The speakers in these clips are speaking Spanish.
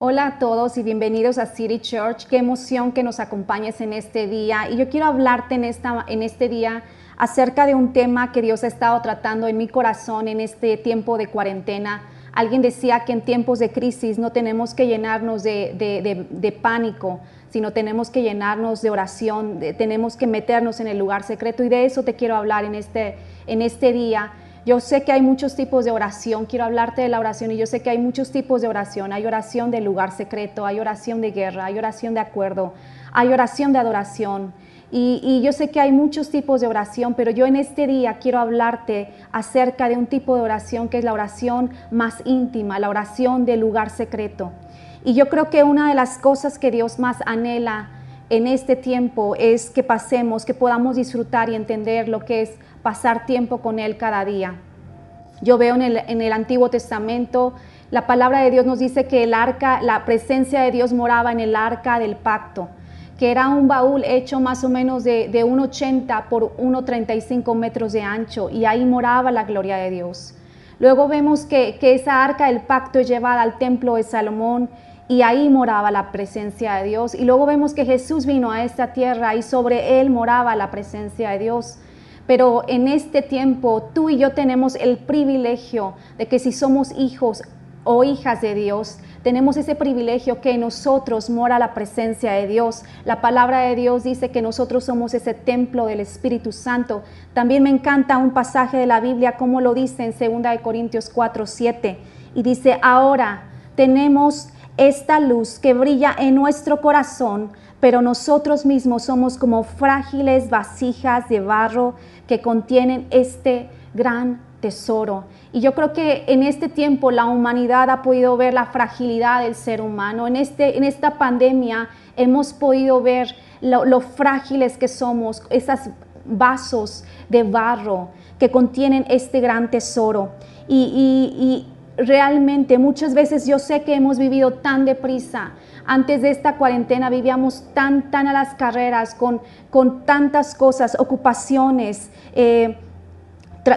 Hola a todos y bienvenidos a City Church. Qué emoción que nos acompañes en este día. Y yo quiero hablarte en, esta, en este día acerca de un tema que Dios ha estado tratando en mi corazón en este tiempo de cuarentena. Alguien decía que en tiempos de crisis no tenemos que llenarnos de, de, de, pánico, sino tenemos que llenarnos de oración, tenemos que meternos en el lugar secreto. Y de eso te quiero hablar en este, en este día. Yo sé que hay muchos tipos de oración, quiero hablarte de la oración y yo sé que hay muchos tipos de oración. Hay oración del lugar secreto, hay oración de guerra, hay oración de acuerdo, hay oración de adoración. Y, yo sé que hay muchos tipos de oración, pero yo en este día quiero hablarte acerca de un tipo de oración que es la oración más íntima, la oración del lugar secreto. Y yo creo que una de las cosas que Dios más anhela en este tiempo es que pasemos, que podamos disfrutar y entender lo que es pasar tiempo con Él cada día. Yo veo en el, Antiguo Testamento, la palabra de Dios nos dice que el arca, la presencia de Dios moraba en el arca del pacto, que era un baúl hecho más o menos de, de 1,80 por 1,35 metros de ancho, y ahí moraba la gloria de Dios. Luego vemos que, que esa arca del pacto es llevada al templo de Salomón y ahí moraba la presencia de Dios. Y luego vemos que Jesús vino a esta tierra y sobre él moraba la presencia de Dios. Pero en este tiempo tú y yo tenemos el privilegio de que si somos hijos o hijas de Dios, tenemos ese privilegio que en nosotros mora la presencia de Dios. La palabra de Dios dice que nosotros somos ese templo del Espíritu Santo. También me encanta un pasaje de la Biblia, como lo dice en 2 Corintios 4, 7. Y dice, ahora tenemos esta luz que brilla en nuestro corazón, pero nosotros mismos somos como frágiles vasijas de barro que contienen este gran tesoro. Y yo creo que en este tiempo la humanidad ha podido ver la fragilidad del ser humano. En, este, en esta pandemia hemos podido ver lo, frágiles que somos, esos vasos de barro que contienen este gran tesoro. Y, y realmente muchas veces yo sé que hemos vivido tan deprisa, antes de esta cuarentena vivíamos tan, tan a las carreras, con, con tantas cosas, ocupaciones, eh,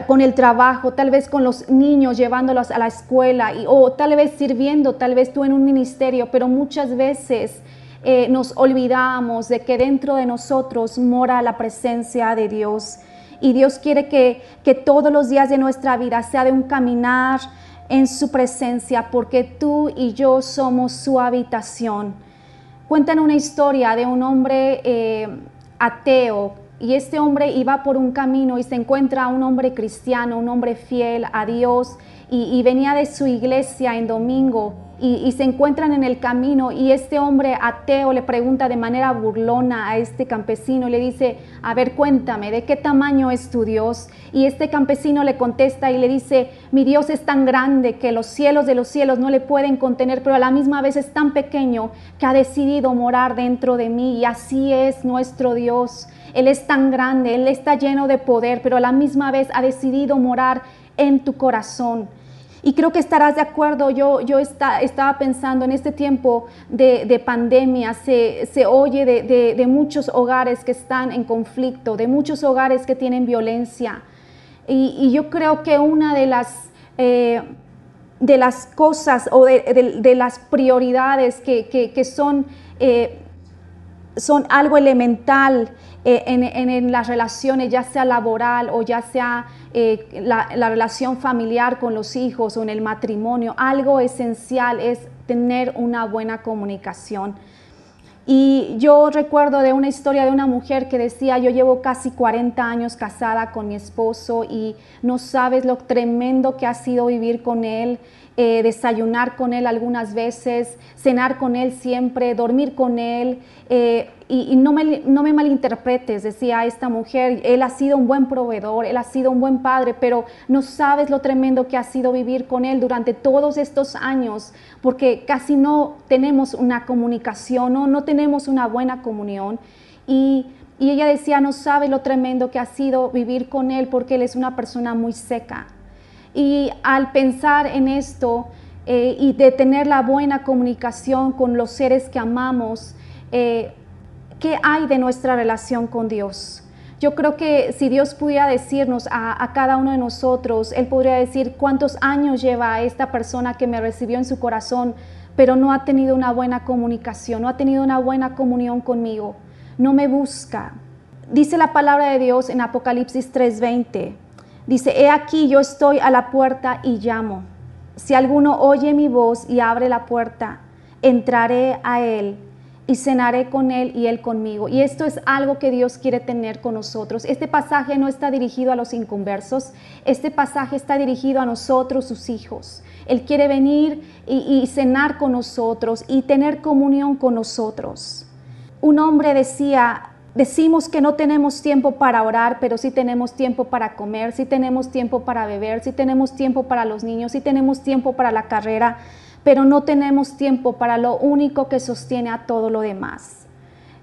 con el trabajo, tal vez con los niños llevándolos a la escuela, y, o tal vez sirviendo, tal vez tú en un ministerio, pero muchas veces eh, nos olvidamos de que dentro de nosotros mora la presencia de Dios. Y Dios quiere que, que todos los días de nuestra vida sea de un caminar, en su presencia porque tú y yo somos su habitación. Cuentan una historia de un hombre eh, ateo y este hombre iba por un camino y se encuentra un hombre cristiano, un hombre fiel a Dios y, venía de su iglesia en domingo y, se encuentran en el camino y este hombre ateo le pregunta de manera burlona a este campesino le dice, a ver, cuéntame, ¿de qué tamaño es tu Dios? Y este campesino le contesta y le dice, mi Dios es tan grande que los cielos de los cielos no le pueden contener, pero a la misma vez es tan pequeño que ha decidido morar dentro de mí y así es nuestro Dios. Él es tan grande, Él está lleno de poder, pero a la misma vez ha decidido morar en tu corazón. Y creo que estarás de acuerdo, yo, yo estaba pensando en este tiempo de, pandemia, se, oye de, muchos hogares que están en conflicto, de muchos hogares que tienen violencia. Y, yo creo que una de las, eh, de las cosas o de, las prioridades que, son, eh, son algo elemental eh, en, las relaciones, ya sea laboral o ya sea eh, la, relación familiar con los hijos o en el matrimonio, algo esencial es tener una buena comunicación. Y yo recuerdo de una historia de una mujer que decía, yo llevo casi 40 años casada con mi esposo y no sabes lo tremendo que ha sido vivir con él. Eh, desayunar con él algunas veces, cenar con él siempre, dormir con él. Eh, y, no, me, no, me, malinterpretes, decía esta mujer, él ha sido un buen proveedor, él ha sido un buen padre, pero no sabes lo tremendo que ha sido vivir con él durante todos estos años, porque casi no tenemos una comunicación, no, no tenemos una buena comunión. Y, y ella decía, no sabes lo tremendo que ha sido vivir con él, porque él es una persona muy seca, y al pensar en esto eh, y de tener la buena comunicación con los seres que amamos, eh, ¿qué hay de nuestra relación con Dios? Yo creo que si Dios pudiera decirnos a, a, cada uno de nosotros, Él podría decir cuántos años lleva esta persona que me recibió en su corazón pero no ha tenido una buena comunicación, no ha tenido una buena comunión conmigo, no me busca. Dice la palabra de Dios en Apocalipsis 3:20. Dice, he aquí yo estoy a la puerta y llamo. Si alguno oye mi voz y abre la puerta, entraré a él y cenaré con él y él conmigo. Y esto es algo que Dios quiere tener con nosotros. Este pasaje no está dirigido a los inconversos, este pasaje está dirigido a nosotros, sus hijos. Él quiere venir y, cenar con nosotros y tener comunión con nosotros. Un hombre decía, Decimos que no tenemos tiempo para orar, pero sí tenemos tiempo para comer, sí tenemos tiempo para beber, sí tenemos tiempo para los niños, sí tenemos tiempo para la carrera, pero no tenemos tiempo para lo único que sostiene a todo lo demás.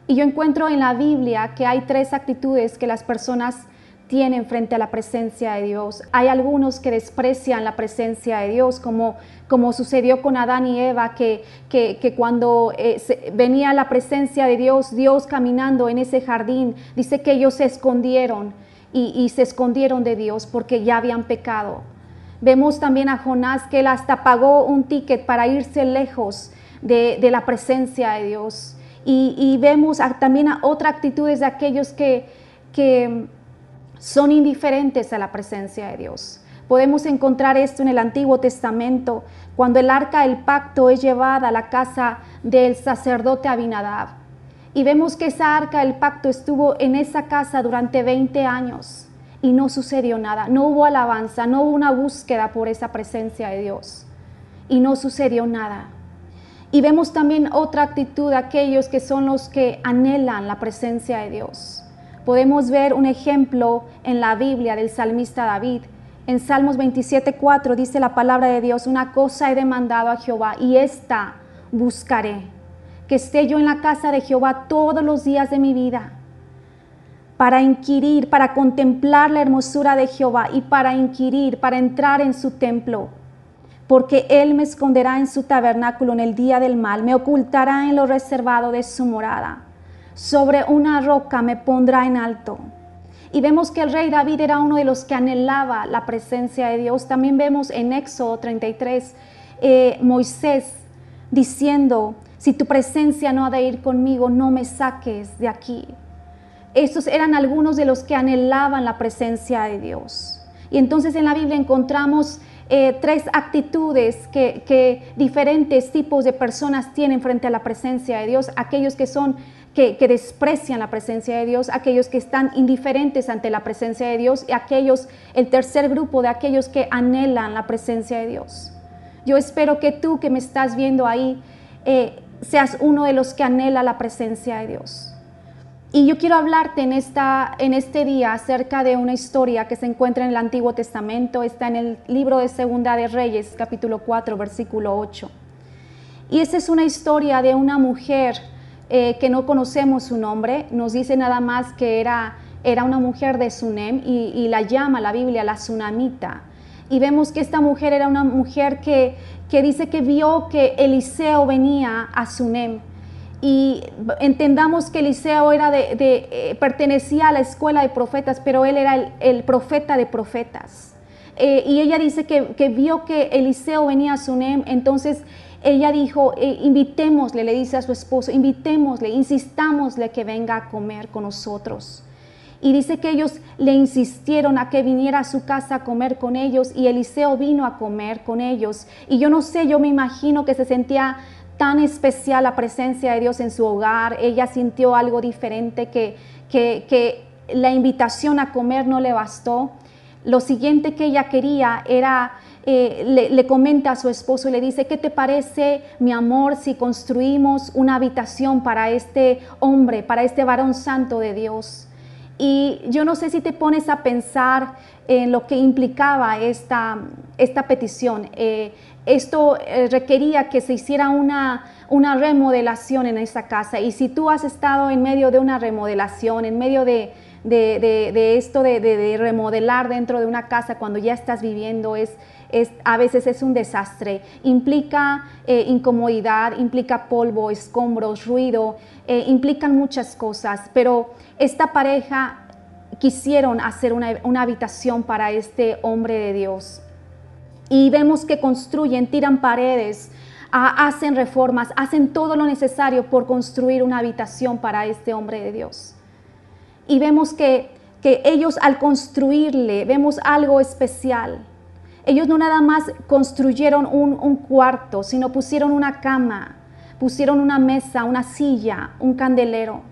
Y yo encuentro en la Biblia que hay tres actitudes que las personas tienen frente a la presencia de Dios. Hay algunos que desprecian la presencia de Dios, como, como sucedió con Adán y Eva, que, que, cuando eh, venía la presencia de Dios, Dios caminando en ese jardín, dice que ellos se escondieron y, se escondieron de Dios porque ya habían pecado. Vemos también a Jonás que él hasta pagó un ticket para irse lejos de, la presencia de Dios. Y, vemos también a otra actitudes de aquellos que, que son indiferentes a la presencia de Dios. Podemos encontrar esto en el Antiguo Testamento, cuando el arca del pacto es llevada a la casa del sacerdote Abinadab. Y vemos que esa arca del pacto estuvo en esa casa durante 20 años y no sucedió nada. No hubo alabanza, no hubo una búsqueda por esa presencia de Dios y no sucedió nada. Y vemos también otra actitud de aquellos que son los que anhelan la presencia de Dios. Podemos ver un ejemplo en la Biblia del salmista David. En Salmos 27:4 dice la palabra de Dios, una cosa he demandado a Jehová y esta buscaré, que esté yo en la casa de Jehová todos los días de mi vida para inquirir, para contemplar la hermosura de Jehová y para inquirir, para entrar en su templo. Porque Él me esconderá en su tabernáculo en el día del mal, me ocultará en lo reservado de su morada. Sobre una roca me pondrá en alto. Y vemos que el rey David era uno de los que anhelaba la presencia de Dios. También vemos en Éxodo 33 eh, Moisés diciendo, si tu presencia no ha de ir conmigo, no me saques de aquí. Estos eran algunos de los que anhelaban la presencia de Dios. Y entonces en la Biblia encontramos eh, tres actitudes que, diferentes tipos de personas tienen frente a la presencia de Dios. Aquellos que son que, desprecian la presencia de Dios, aquellos que están indiferentes ante la presencia de Dios y aquellos, el tercer grupo de aquellos que anhelan la presencia de Dios. Yo espero que tú que me estás viendo ahí eh, seas uno de los que anhela la presencia de Dios. Y yo quiero hablarte en, esta, en este día acerca de una historia que se encuentra en el Antiguo Testamento, está en el libro de Segunda de Reyes, capítulo 4, versículo 8. Y esa es una historia de una mujer eh, que no conocemos su nombre, nos dice nada más que era, era una mujer de Sunem y, la llama la Biblia la Sunamita. Y vemos que esta mujer era una mujer que, que dice que vio que Eliseo venía a Sunem y entendamos que Eliseo era de, eh, pertenecía a la escuela de profetas, pero él era el, profeta de profetas. Eh, y ella dice que, vio que Eliseo venía a Sunem, entonces ella dijo, eh, invitémosle, le dice a su esposo, invitémosle, insistámosle que venga a comer con nosotros. Y dice que ellos le insistieron a que viniera a su casa a comer con ellos y Eliseo vino a comer con ellos. Y yo no sé, yo me imagino que se sentía tan especial la presencia de Dios en su hogar, ella sintió algo diferente que, que, la invitación a comer no le bastó. Lo siguiente que ella quería era, eh, le, comenta a su esposo y le dice, ¿qué te parece, mi amor, si construimos una habitación para este hombre, para este varón santo de Dios? Y yo no sé si te pones a pensar en lo que implicaba esta, esta petición. Eh, esto eh, requería que se hiciera una, una remodelación en esa casa. Y si tú has estado en medio de una remodelación, en medio de, esto de, remodelar dentro de una casa cuando ya estás viviendo, es, a veces es un desastre. Implica eh, incomodidad, implica polvo, escombros, ruido, eh, implican muchas cosas. Pero esta pareja quisieron hacer una, una habitación para este hombre de Dios y vemos que construyen, tiran paredes, hacen reformas, hacen todo lo necesario por construir una habitación para este hombre de Dios. Y vemos que, que ellos al construirle, vemos algo especial. Ellos no nada más construyeron un, un cuarto, sino pusieron una cama, pusieron una mesa, una silla, un candelero.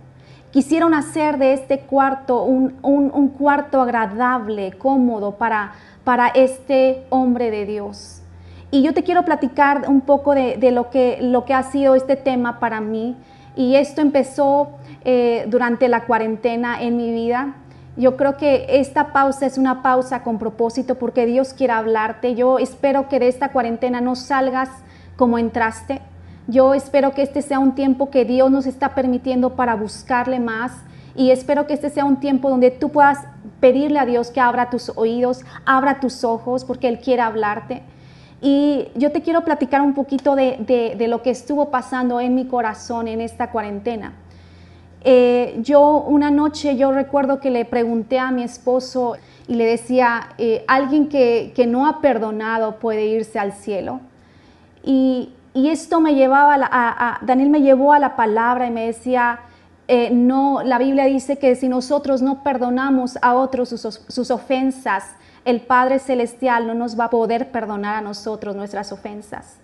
Quisieron hacer de este cuarto un, un, cuarto agradable, cómodo para, para este hombre de Dios. Y yo te quiero platicar un poco de, de lo, que, lo que ha sido este tema para mí. Y esto empezó eh, durante la cuarentena en mi vida. Yo creo que esta pausa es una pausa con propósito porque Dios quiere hablarte. Yo espero que de esta cuarentena no salgas como entraste. Yo espero que este sea un tiempo que Dios nos está permitiendo para buscarle más y espero que este sea un tiempo donde tú puedas pedirle a Dios que abra tus oídos, abra tus ojos porque Él quiere hablarte. Y yo te quiero platicar un poquito de, de, lo que estuvo pasando en mi corazón en esta cuarentena. Eh, yo una noche, yo recuerdo que le pregunté a mi esposo y le decía, eh, alguien que, que, no ha perdonado puede irse al cielo. Y, y esto me llevaba a, Daniel me llevó a la palabra y me decía, eh, no, la Biblia dice que si nosotros no perdonamos a otros sus, sus ofensas, el Padre Celestial no nos va a poder perdonar a nosotros nuestras ofensas.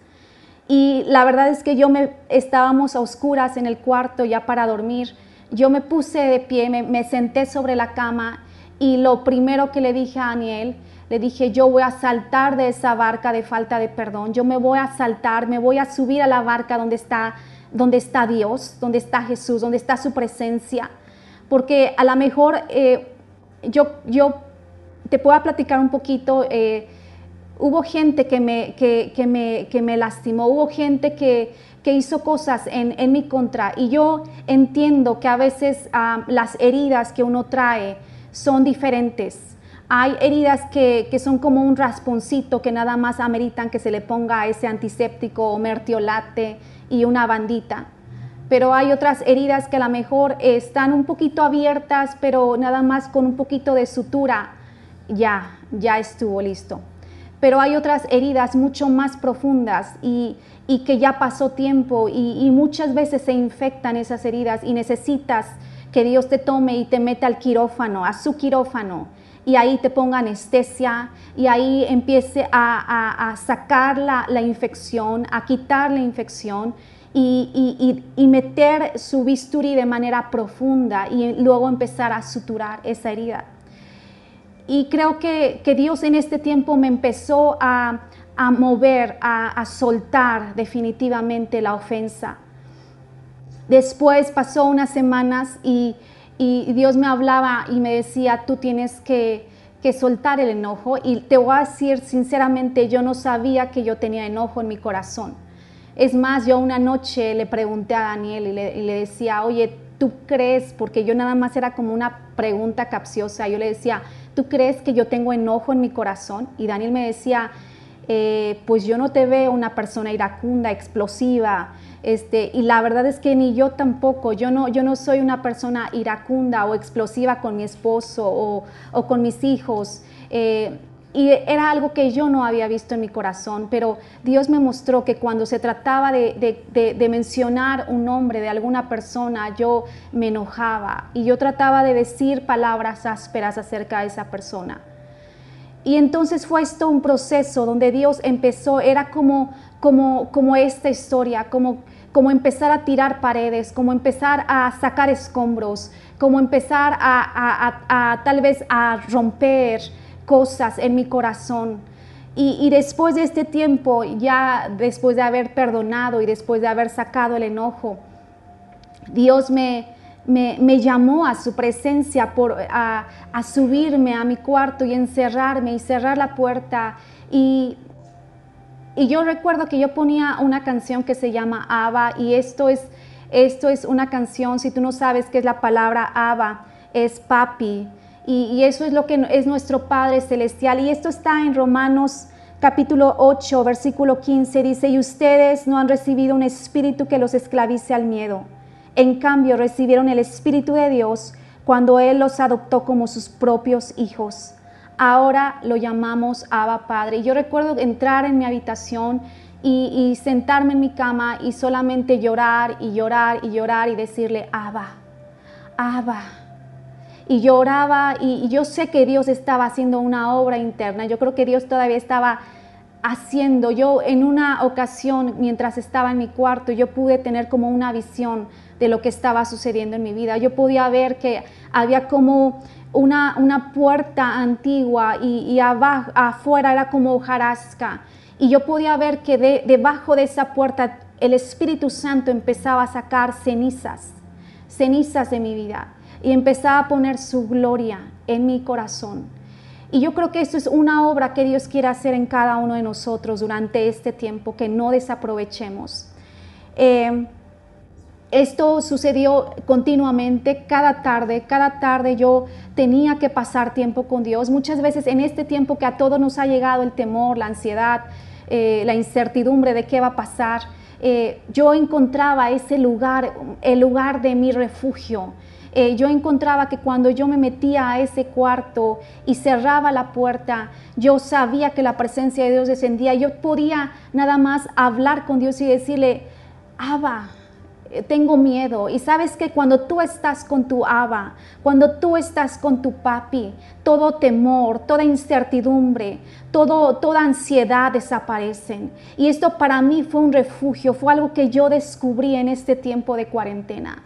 Y la verdad es que yo me estábamos a oscuras en el cuarto ya para dormir. Yo me puse de pie, me, senté sobre la cama y lo primero que le dije a Daniel, le dije, yo voy a saltar de esa barca de falta de perdón, yo me voy a saltar, me voy a subir a la barca donde está, donde está Dios, donde está Jesús, donde está su presencia, porque a lo mejor eh, yo, yo te puedo platicar un poquito, eh, hubo gente que me, que, que, me, que me lastimó, hubo gente que, que hizo cosas en, en, mi contra y yo entiendo que a veces uh, las heridas que uno trae son diferentes. Hay heridas que, que, son como un rasponcito que nada más ameritan que se le ponga ese antiséptico o mertiolate y una bandita. Pero hay otras heridas que a lo mejor están un poquito abiertas, pero nada más con un poquito de sutura ya, ya estuvo listo. Pero hay otras heridas mucho más profundas y, y que ya pasó tiempo y, y, muchas veces se infectan esas heridas y necesitas que Dios te tome y te meta al quirófano, a su quirófano, y ahí te ponga anestesia y ahí empiece a, a, a sacar la, la, infección, a quitar la infección y, y, y meter su bisturí de manera profunda y luego empezar a suturar esa herida. Y creo que, que Dios en este tiempo me empezó a, a mover, a, a, soltar definitivamente la ofensa. Después pasó unas semanas y, y, Dios me hablaba y me decía, tú tienes que, que soltar el enojo. Y te voy a decir sinceramente, yo no sabía que yo tenía enojo en mi corazón. Es más, yo una noche le pregunté a Daniel y le, y le decía, oye, ¿tú crees? Porque yo nada más era como una pregunta capciosa. Yo le decía, ¿tú crees que yo tengo enojo en mi corazón? Y Daniel me decía, eh, pues yo no te veo una persona iracunda, explosiva, este, y la verdad es que ni yo tampoco, yo no, yo no soy una persona iracunda o explosiva con mi esposo o, con mis hijos. Eh, y era algo que yo no había visto en mi corazón, pero Dios me mostró que cuando se trataba de, de, de, mencionar un nombre de alguna persona, yo me enojaba y yo trataba de decir palabras ásperas acerca de esa persona. Y entonces fue esto un proceso donde Dios empezó, era como, como, como esta historia, como, como empezar a tirar paredes, como empezar a sacar escombros, como empezar a, a, a, a tal vez a romper cosas en mi corazón. Y, después de este tiempo, ya después de haber perdonado y después de haber sacado el enojo, Dios me, me, llamó a su presencia por, a, a, subirme a mi cuarto y encerrarme y cerrar la puerta. Y, y yo recuerdo que yo ponía una canción que se llama Abba y esto es, esto es una canción, si tú no sabes qué es la palabra Abba, es papi. Y, y, eso es lo que es nuestro Padre Celestial. Y esto está en Romanos capítulo 8, versículo 15. Dice, y ustedes no han recibido un espíritu que los esclavice al miedo. En cambio, recibieron el Espíritu de Dios cuando Él los adoptó como sus propios hijos. Ahora lo llamamos Abba Padre. Y yo recuerdo entrar en mi habitación y, sentarme en mi cama y solamente llorar y llorar y llorar y decirle, Abba, Abba. Y lloraba y, yo sé que Dios estaba haciendo una obra interna. Yo creo que Dios todavía estaba haciendo. Yo en una ocasión, mientras estaba en mi cuarto, yo pude tener como una visión de lo que estaba sucediendo en mi vida. Yo podía ver que había como una, una puerta antigua y, abajo, afuera era como hojarasca. Y yo podía ver que debajo de esa puerta el Espíritu Santo empezaba a sacar cenizas, cenizas de mi vida. Y empezaba a poner su gloria en mi corazón. Y yo creo que esto es una obra que Dios quiere hacer en cada uno de nosotros durante este tiempo, que no desaprovechemos. Eh, esto sucedió continuamente, cada tarde, cada tarde yo tenía que pasar tiempo con Dios. Muchas veces en este tiempo que a todos nos ha llegado el temor, la ansiedad, eh, la incertidumbre de qué va a pasar, eh, yo encontraba ese lugar, el lugar de mi refugio. Eh, yo encontraba que cuando yo me metía a ese cuarto y cerraba la puerta, yo sabía que la presencia de Dios descendía. Yo podía nada más hablar con Dios y decirle, Abba, tengo miedo. Y sabes que cuando tú estás con tu Abba, cuando tú estás con tu papi, todo temor, toda incertidumbre, todo, toda ansiedad desaparecen. Y esto para mí fue un refugio, fue algo que yo descubrí en este tiempo de cuarentena.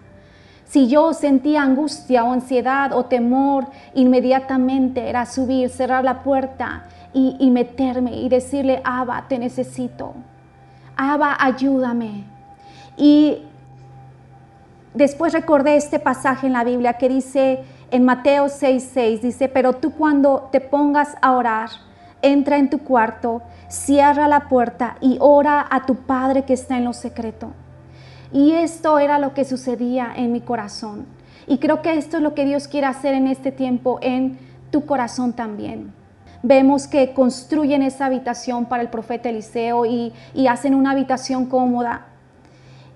Si yo sentía angustia o ansiedad o temor, inmediatamente era subir, cerrar la puerta y, meterme y decirle, Abba, te necesito. Abba, ayúdame. Y después recordé este pasaje en la Biblia que dice en Mateo 6:6, dice, pero tú cuando te pongas a orar, entra en tu cuarto, cierra la puerta y ora a tu Padre que está en lo secreto. Y esto era lo que sucedía en mi corazón. Y creo que esto es lo que Dios quiere hacer en este tiempo en tu corazón también. Vemos que construyen esa habitación para el profeta Eliseo y, y hacen una habitación cómoda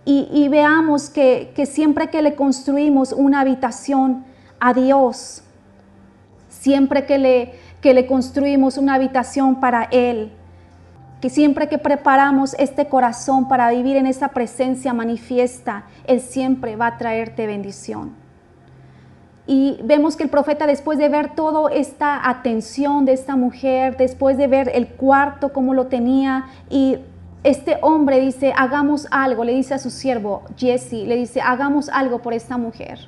y, veamos que, siempre que le construimos una habitación a Dios, siempre que le, que le construimos una habitación para Él, que siempre que preparamos este corazón para vivir en esa presencia manifiesta, Él siempre va a traerte bendición. Y vemos que el profeta después de ver toda esta atención de esta mujer, después de ver el cuarto como lo tenía y este hombre dice, hagamos algo, le dice a su siervo Jesse, le dice, hagamos algo por esta mujer.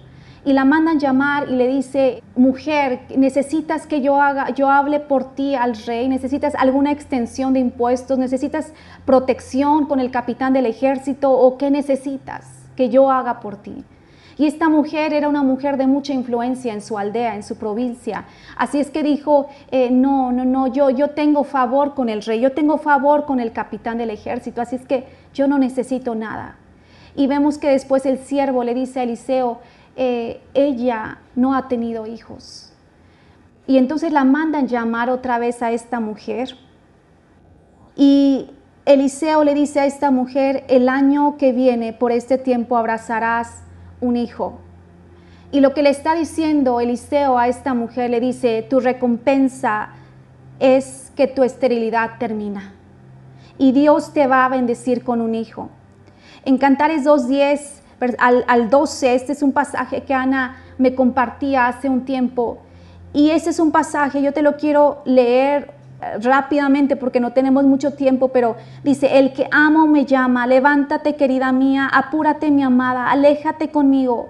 Y la mandan llamar y le dice, mujer, necesitas que yo haga, yo hable por ti al rey, necesitas alguna extensión de impuestos, necesitas protección con el capitán del ejército o qué necesitas que yo haga por ti. Y esta mujer era una mujer de mucha influencia en su aldea, en su provincia. Así es que dijo, eh, no, no, no, yo, yo tengo favor con el rey, yo tengo favor con el capitán del ejército, así es que yo no necesito nada. Y vemos que después el siervo le dice a Eliseo, eh, ella no ha tenido hijos. Y entonces la mandan llamar otra vez a esta mujer. Y Eliseo le dice a esta mujer, el año que viene, por este tiempo, abrazarás un hijo. Y lo que le está diciendo Eliseo a esta mujer, le dice, tu recompensa es que tu esterilidad termina. Y Dios te va a bendecir con un hijo. En Cantares 2.10 al, al 12, este es un pasaje que Ana me compartía hace un tiempo. Y este es un pasaje, yo te lo quiero leer rápidamente porque no tenemos mucho tiempo, pero dice, el que amo me llama, levántate querida mía, apúrate mi amada, aléjate conmigo.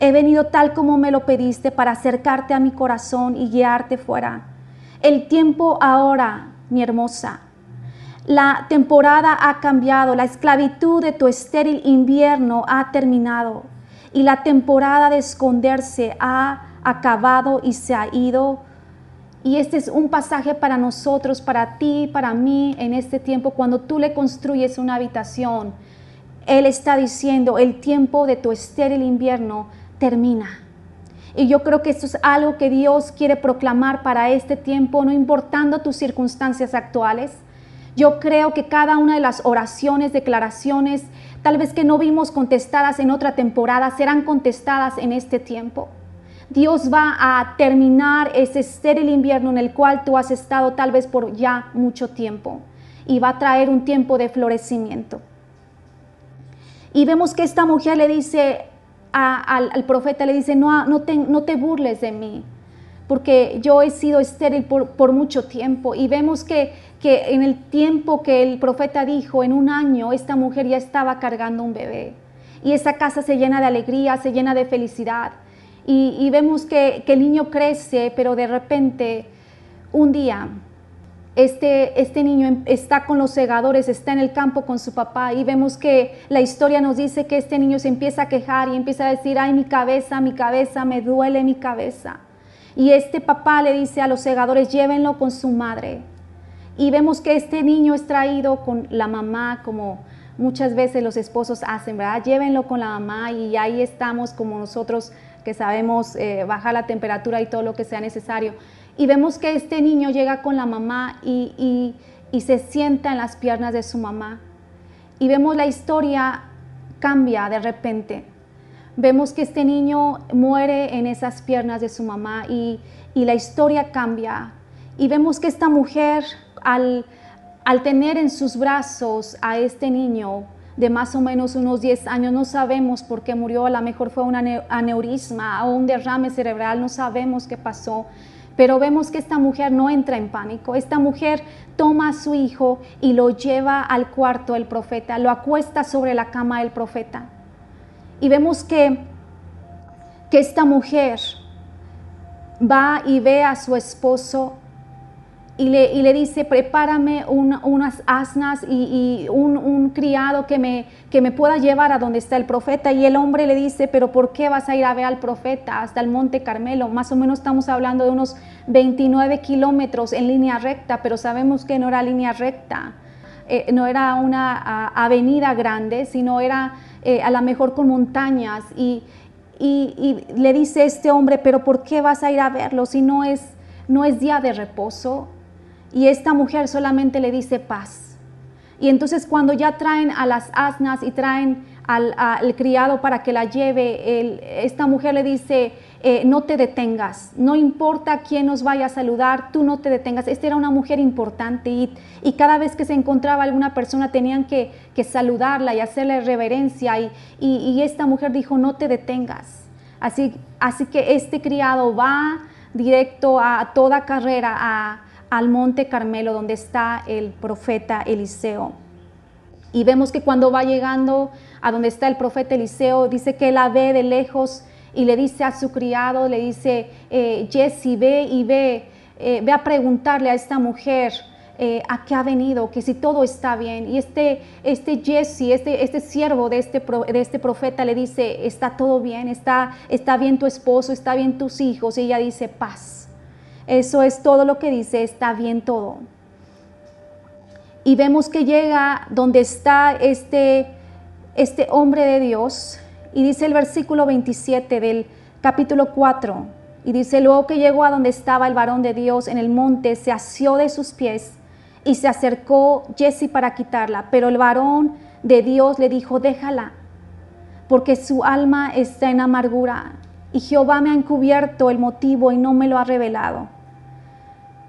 He venido tal como me lo pediste para acercarte a mi corazón y guiarte fuera. El tiempo ahora, mi hermosa. La temporada ha cambiado, la esclavitud de tu estéril invierno ha terminado y la temporada de esconderse ha acabado y se ha ido y este es un pasaje para nosotros, para ti, para mí en este tiempo, cuando tú le construyes una habitación. Él está diciendo, el tiempo de tu estéril invierno termina. Y yo creo que esto es algo que Dios quiere proclamar para este tiempo, no importando tus circunstancias actuales. Yo creo que cada una de las oraciones, declaraciones, tal vez que no vimos contestadas en otra temporada, serán contestadas en este tiempo. Dios va a terminar ese estéril invierno en el cual tú has estado tal vez por ya mucho tiempo. y va a traer un tiempo de florecimiento. Y vemos que esta mujer le dice al, profeta, le dice, no, no, te, no te burles de mí, porque yo he sido estéril por, mucho tiempo. Y vemos que, que en el tiempo que el profeta dijo, en un año, esta mujer ya estaba cargando un bebé. Y esa casa se llena de alegría, se llena de felicidad. Y, vemos que, el niño crece, pero de repente, un día, este, este niño em, está con los segadores, está en el campo con su papá y vemos que la historia nos dice que este niño se empieza a quejar y empieza a decir, ay, mi cabeza, mi cabeza, me duele mi cabeza. Y este papá le dice a los segadores, llévenlo con su madre. Y vemos que este niño es traído con la mamá, como muchas veces los esposos hacen, ¿verdad? Llévenlo con la mamá y ahí estamos como nosotros que sabemos eh, bajar la temperatura y todo lo que sea necesario. Y vemos que este niño llega con la mamá y, se sienta en las piernas de su mamá. Y vemos la historia cambia de repente. Vemos que este niño muere en esas piernas de su mamá y, la historia cambia. Y vemos que esta mujer, al, tener en sus brazos a este niño de más o menos unos 10 años, no sabemos por qué murió, a lo mejor fue un aneurisma o un derrame cerebral, no sabemos qué pasó. Pero vemos que esta mujer no entra en pánico. Esta mujer toma a su hijo y lo lleva al cuarto del profeta, lo acuesta sobre la cama del profeta. Y vemos que, que esta mujer va y ve a su esposo y le, dice, prepárame unas asnas y, un, criado que me, que me pueda llevar a donde está el profeta. Y el hombre le dice, pero ¿por qué vas a ir a ver al profeta hasta el Monte Carmelo? Más o menos estamos hablando de unos 29 kilómetros en línea recta, pero sabemos que no era línea recta. Eh, no era una avenida grande, sino era eh, a lo mejor con montañas. Y, y, le dice este hombre, pero ¿por qué vas a ir a verlo si no es, no es día de reposo? Y esta mujer solamente le dice paz. Y entonces cuando ya traen a las asnas y traen al, criado para que la lleve, esta mujer le dice, eh, no te detengas, no importa quién nos vaya a saludar, tú no te detengas. Esta era una mujer importante y, cada vez que se encontraba alguna persona tenían que, saludarla y hacerle reverencia y, y, esta mujer dijo, no te detengas. Así, así que este criado va directo a toda carrera a al monte Carmelo donde está el profeta Eliseo. Y vemos que cuando va llegando a donde está el profeta Eliseo, dice que la ve de lejos y le dice a su criado, le dice, eh, Jesse, ve y ve, eh, ve a preguntarle a esta mujer eh, a qué ha venido, que si todo está bien. Y este, este Jesse, este, este siervo de este, de este profeta le dice, está todo bien, está, está bien tu esposo, está bien tus hijos. Y ella dice, paz. Eso es todo lo que dice, está bien todo. Y vemos que llega donde está este, este hombre de Dios y dice el versículo 27 del capítulo 4. Y dice, luego que llegó a donde estaba el varón de Dios en el monte, se asió de sus pies y se acercó Jesse para quitarla. Pero el varón de Dios le dijo, déjala, porque su alma está en amargura y Jehová me ha encubierto el motivo y no me lo ha revelado.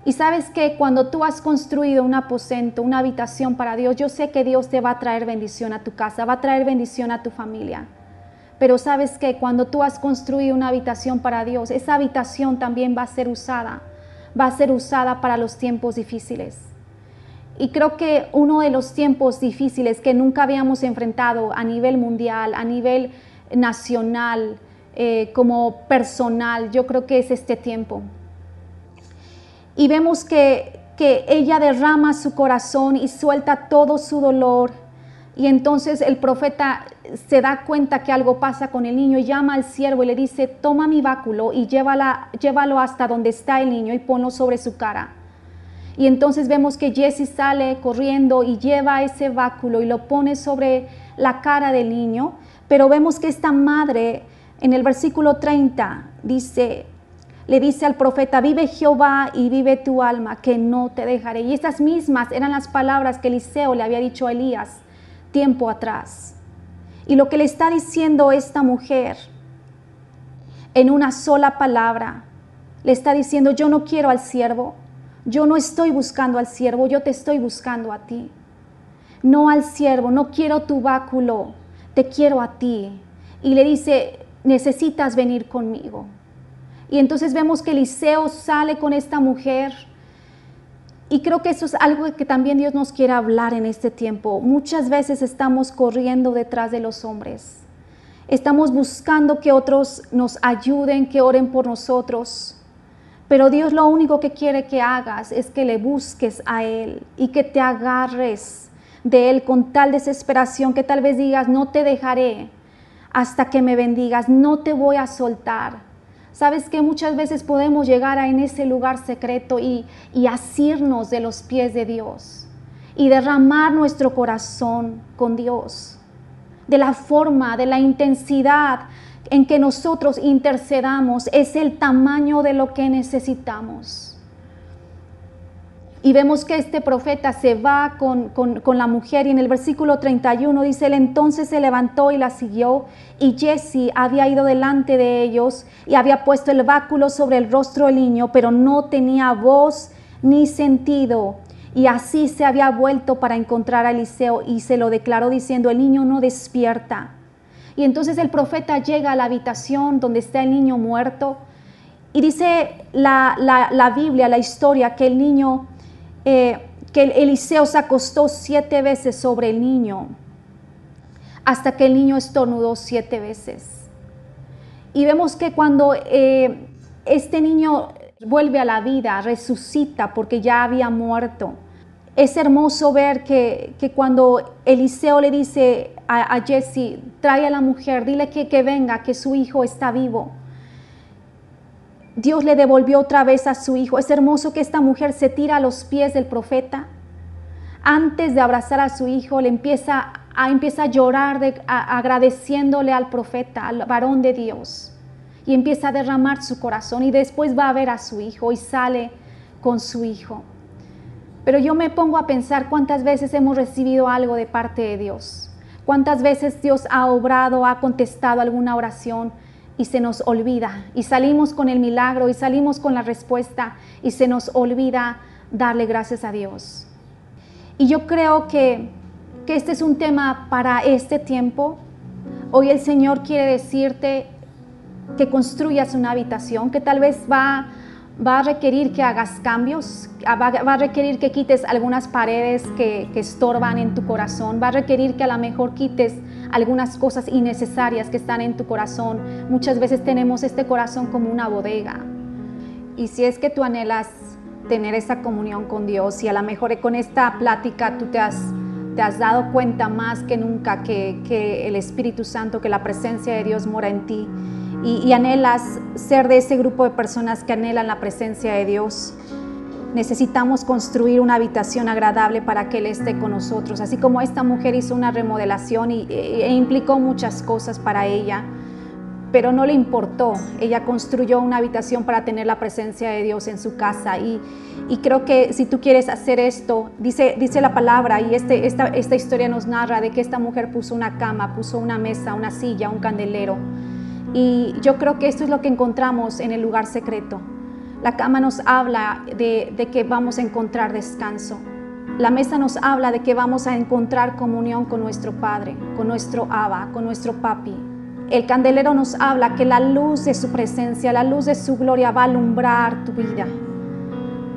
Y sabes que cuando tú has construido un aposento, una habitación para Dios, yo sé que Dios te va a traer bendición a tu casa, va a traer bendición a tu familia. Pero sabes que cuando tú has construido una habitación para Dios, esa habitación también va a ser usada, va a ser usada para los tiempos difíciles. Y creo que uno de los tiempos difíciles que nunca habíamos enfrentado a nivel mundial, a nivel nacional, eh, como personal, yo creo que es este tiempo y vemos que, ella derrama su corazón y suelta todo su dolor. Y entonces el profeta se da cuenta que algo pasa con el niño, llama al siervo y le dice, toma mi báculo y llévala, llévalo hasta donde está el niño y ponlo sobre su cara. Y entonces vemos que Jesse sale corriendo y lleva ese báculo y lo pone sobre la cara del niño. Pero vemos que esta madre en el versículo 30 dice, le dice al profeta, vive Jehová y vive tu alma, que no te dejaré. Y estas mismas eran las palabras que Eliseo le había dicho a Elías tiempo atrás. Y lo que le está diciendo esta mujer en una sola palabra, le está diciendo, yo no quiero al siervo, yo no estoy buscando al siervo, yo te estoy buscando a ti. No al siervo, no quiero tu báculo, te quiero a ti. Y le dice, necesitas venir conmigo. Y entonces vemos que Eliseo sale con esta mujer. Y creo que eso es algo que también Dios nos quiere hablar en este tiempo. Muchas veces estamos corriendo detrás de los hombres. Estamos buscando que otros nos ayuden, que oren por nosotros. Pero Dios lo único que quiere que hagas es que le busques a Él y que te agarres de Él con tal desesperación que tal vez digas, no te dejaré hasta que me bendigas, no te voy a soltar. Sabes que muchas veces podemos llegar a en ese lugar secreto y, y asirnos de los pies de Dios y derramar nuestro corazón con Dios, de la forma, de la intensidad en que nosotros intercedamos, es el tamaño de lo que necesitamos. Y vemos que este profeta se va con, la mujer y en el versículo 31 dice, él entonces se levantó y la siguió y Jesse había ido delante de ellos y había puesto el báculo sobre el rostro del niño, pero no tenía voz ni sentido. Y así se había vuelto para encontrar a Eliseo y se lo declaró diciendo, el niño no despierta. Y entonces el profeta llega a la habitación donde está el niño muerto y dice la, la Biblia, la historia, que el niño eh, que Eliseo se acostó siete veces sobre el niño hasta que el niño estornudó siete veces. Y vemos que cuando eh, este niño vuelve a la vida, resucita porque ya había muerto. Es hermoso ver que, cuando Eliseo le dice a, Jesse, trae a la mujer, dile que, que venga, que su hijo está vivo Dios le devolvió otra vez a su hijo. Es hermoso que esta mujer se tira a los pies del profeta. Antes de abrazar a su hijo, le empieza a, empieza a llorar agradeciéndole al profeta, al varón de Dios. Y empieza a derramar su corazón y después va a ver a su hijo y sale con su hijo. Pero yo me pongo a pensar cuántas veces hemos recibido algo de parte de Dios. Cuántas veces Dios ha obrado, ha contestado alguna oración y se nos olvida. Y salimos con el milagro y salimos con la respuesta y se nos olvida darle gracias a Dios. Y yo creo que, que este es un tema para este tiempo. Hoy el Señor quiere decirte que construyas una habitación que tal vez va va a requerir que hagas cambios, va, a requerir que quites algunas paredes que, estorban en tu corazón, va a requerir que a lo mejor quites algunas cosas innecesarias que están en tu corazón. Muchas veces tenemos este corazón como una bodega. Y si es que tú anhelas tener esa comunión con Dios y a lo mejor con esta plática tú te has, te has dado cuenta más que nunca que, que el Espíritu Santo, que la presencia de Dios mora en ti, y, anhelas ser de ese grupo de personas que anhelan la presencia de Dios, necesitamos construir una habitación agradable para que Él esté con nosotros. Así como esta mujer hizo una remodelación y, e, e implicó muchas cosas para ella, pero no le importó. Ella construyó una habitación para tener la presencia de Dios en su casa. Y, creo que si tú quieres hacer esto, dice, dice la palabra, y este, esta, esta historia nos narra de que esta mujer puso una cama, puso una mesa, una silla, un candelero y yo creo que esto es lo que encontramos en el lugar secreto. La cama nos habla de, que vamos a encontrar descanso. La mesa nos habla de que vamos a encontrar comunión con nuestro Padre, con nuestro Abba, con nuestro Papi. El candelero nos habla que la luz de su presencia, la luz de su gloria va a alumbrar tu vida.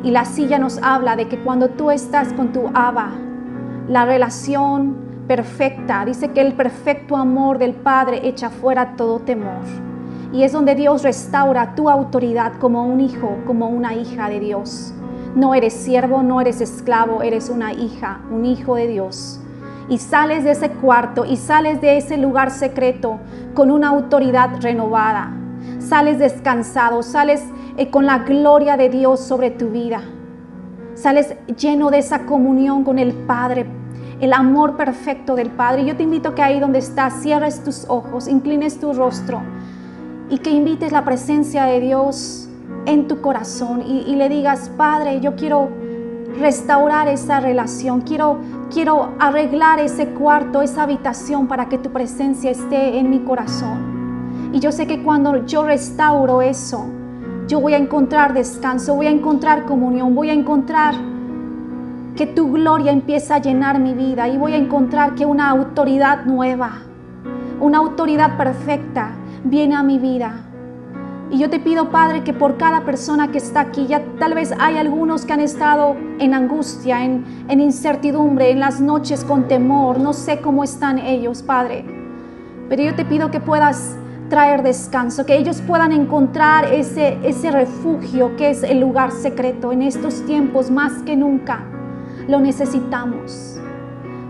Y la silla nos habla de que cuando tú estás con tu Abba, la relación perfecta. Dice que el perfecto amor del Padre echa fuera todo temor. Y es donde Dios restaura tu autoridad como un hijo, como una hija de Dios. No eres siervo, no eres esclavo, eres una hija, un hijo de Dios. Y sales de ese cuarto y sales de ese lugar secreto con una autoridad renovada. Sales descansado, sales eh, con la gloria de Dios sobre tu vida. Sales lleno de esa comunión con el Padre el amor perfecto del Padre. Yo te invito que ahí donde estás, cierres tus ojos, inclines tu rostro y que invites la presencia de Dios en tu corazón y, le digas, Padre, yo quiero restaurar esa relación, quiero, quiero arreglar ese cuarto, esa habitación para que tu presencia esté en mi corazón. Y yo sé que cuando yo restauro eso, yo voy a encontrar descanso, voy a encontrar comunión, voy a encontrar que tu gloria empieza a llenar mi vida y voy a encontrar que una autoridad nueva, una autoridad perfecta viene a mi vida. Y yo te pido, Padre, que por cada persona que está aquí, ya tal vez hay algunos que han estado en angustia, en, en incertidumbre, en las noches con temor, no sé cómo están ellos, Padre. Pero yo te pido que puedas traer descanso, que ellos puedan encontrar ese, ese refugio que es el lugar secreto en estos tiempos más que nunca. Lo necesitamos.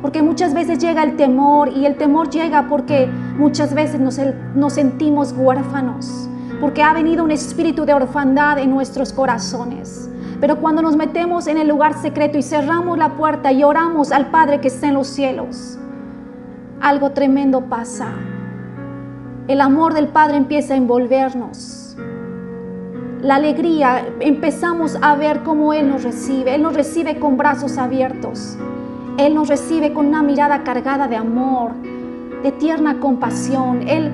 Porque muchas veces llega el temor y el temor llega porque muchas veces nos, sentimos huérfanos, porque ha venido un espíritu de orfandad en nuestros corazones. Pero cuando nos metemos en el lugar secreto y cerramos la puerta y oramos al Padre que está en los cielos, algo tremendo pasa el amor del Padre empieza a envolvernos. La alegría, empezamos a ver cómo Él nos recibe. Él nos recibe con brazos abiertos. Él nos recibe con una mirada cargada de amor, de tierna compasión. Él,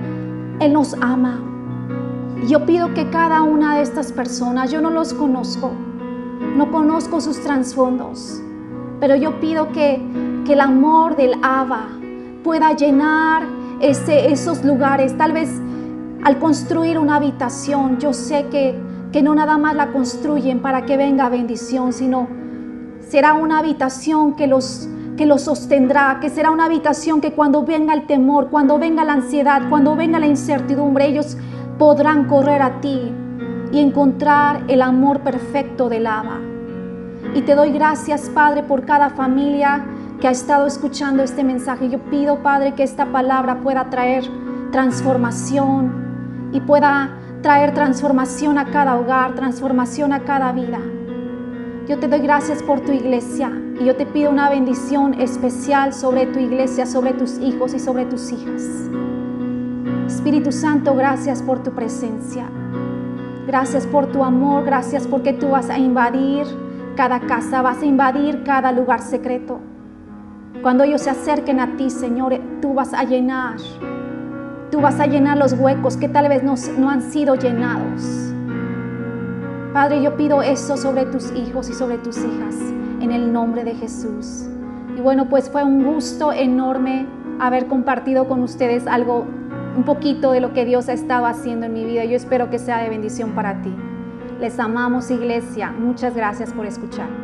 Él nos ama. Yo pido que cada una de estas personas, yo no los conozco, no conozco sus trasfondos, pero yo pido que, que el amor del Abba pueda llenar esos lugares. Tal vez al construir una habitación, yo sé que, que no nada más la construyen para que venga bendición, sino será una habitación que los, que los sostendrá, que será una habitación que cuando venga el temor, cuando venga la ansiedad, cuando venga la incertidumbre, ellos podrán correr a ti y encontrar el amor perfecto del Abba. Y te doy gracias, Padre, por cada familia que ha estado escuchando este mensaje. Yo pido, Padre, que esta palabra pueda traer transformación y pueda traer transformación a cada hogar, transformación a cada vida. Yo te doy gracias por tu iglesia y yo te pido una bendición especial sobre tu iglesia, sobre tus hijos y sobre tus hijas. Espíritu Santo, gracias por tu presencia. Gracias por tu amor, gracias porque tú vas a invadir cada casa, vas a invadir cada lugar secreto. Cuando ellos se acerquen a ti, Señor, tú vas a llenar. Tú vas a llenar los huecos que tal vez no, han sido llenados. Padre, yo pido eso sobre tus hijos y sobre tus hijas, en el nombre de Jesús. Y bueno, pues fue un gusto enorme haber compartido con ustedes algo, un poquito de lo que Dios ha estado haciendo en mi vida. Yo espero que sea de bendición para ti. Les amamos, iglesia. Muchas gracias por escuchar.